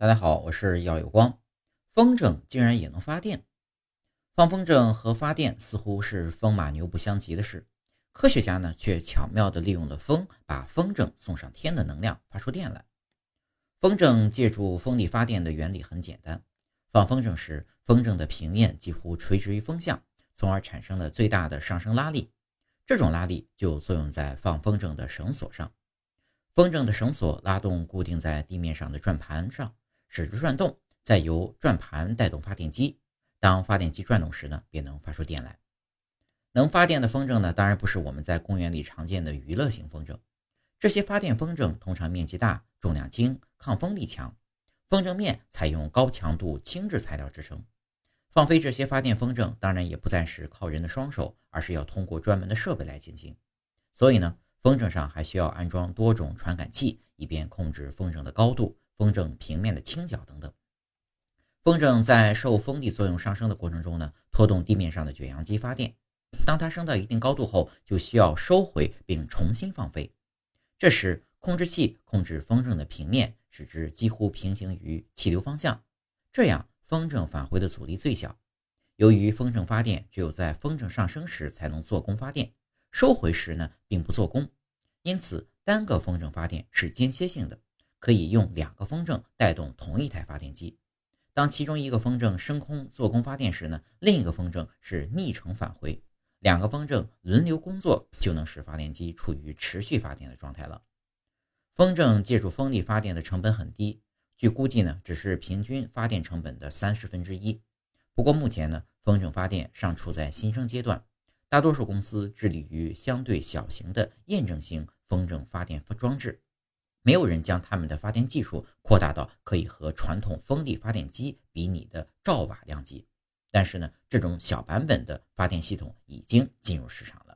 大家好，我是耀有光。风筝竟然也能发电，放风筝和发电似乎是风马牛不相及的事。科学家呢，却巧妙地利用了风，把风筝送上天的能量发出电来。风筝借助风力发电的原理很简单：放风筝时，风筝的平面几乎垂直于风向，从而产生了最大的上升拉力。这种拉力就作用在放风筝的绳索上，风筝的绳索拉动固定在地面上的转盘上。使之转动，再由转盘带动发电机。当发电机转动时呢，便能发出电来。能发电的风筝呢，当然不是我们在公园里常见的娱乐型风筝。这些发电风筝通常面积大、重量轻、抗风力强。风筝面采用高强度轻质材料制成。放飞这些发电风筝，当然也不再是靠人的双手，而是要通过专门的设备来进行。所以呢，风筝上还需要安装多种传感器，以便控制风筝的高度。风筝平面的倾角等等，风筝在受风力作用上升的过程中呢，拖动地面上的卷扬机发电。当它升到一定高度后，就需要收回并重新放飞。这时，控制器控制风筝的平面，使之几乎平行于气流方向，这样风筝返回的阻力最小。由于风筝发电只有在风筝上升时才能做功发电，收回时呢并不做功，因此单个风筝发电是间歇性的。可以用两个风筝带动同一台发电机。当其中一个风筝升空做功发电时呢，另一个风筝是逆程返回。两个风筝轮流工作，就能使发电机处于持续发电的状态了。风筝借助风力发电的成本很低，据估计呢，只是平均发电成本的三十分之一。不过目前呢，风筝发电尚处在新生阶段，大多数公司致力于相对小型的验证型风筝发电装置。没有人将他们的发电技术扩大到可以和传统风力发电机比拟的兆瓦量级，但是呢，这种小版本的发电系统已经进入市场了。